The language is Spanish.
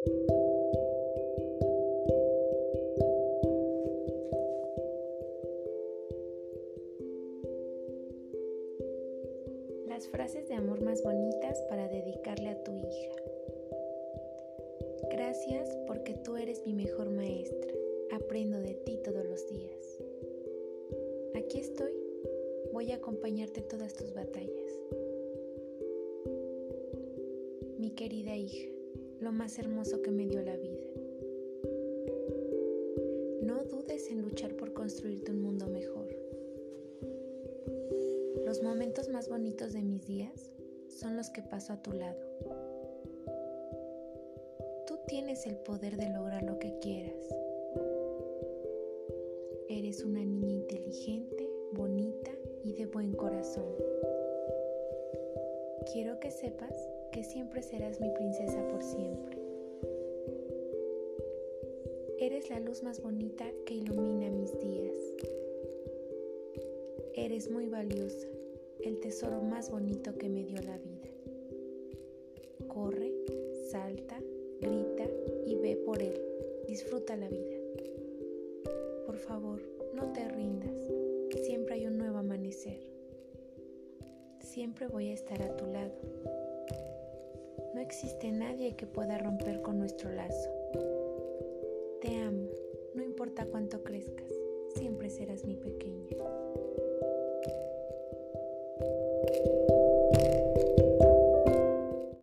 Las frases de amor más bonitas para dedicarle a tu hija. Gracias porque tú eres mi mejor maestra. Aprendo de ti todos los días. Aquí estoy. Voy a acompañarte en todas tus batallas. Mi querida hija, lo más hermoso que me dio la vida. No dudes en luchar por construirte un mundo mejor. Los momentos más bonitos de mis días son los que paso a tu lado. Tú tienes el poder de lograr lo que quieras. Eres una niña inteligente, bonita y de buen corazón. Quiero que sepas que siempre serás mi princesa por siempre. Eres la luz más bonita que ilumina mis días. Eres muy valiosa el tesoro más bonito que me dio la vida. Corre, salta, grita y ve por él. Disfruta la vida. Por favor, no te rindas. Siempre hay un nuevo amanecer. Siempre voy a estar a tu lado. No existe nadie que pueda romper con nuestro lazo. Te amo, no importa cuánto crezcas, siempre serás mi pequeña.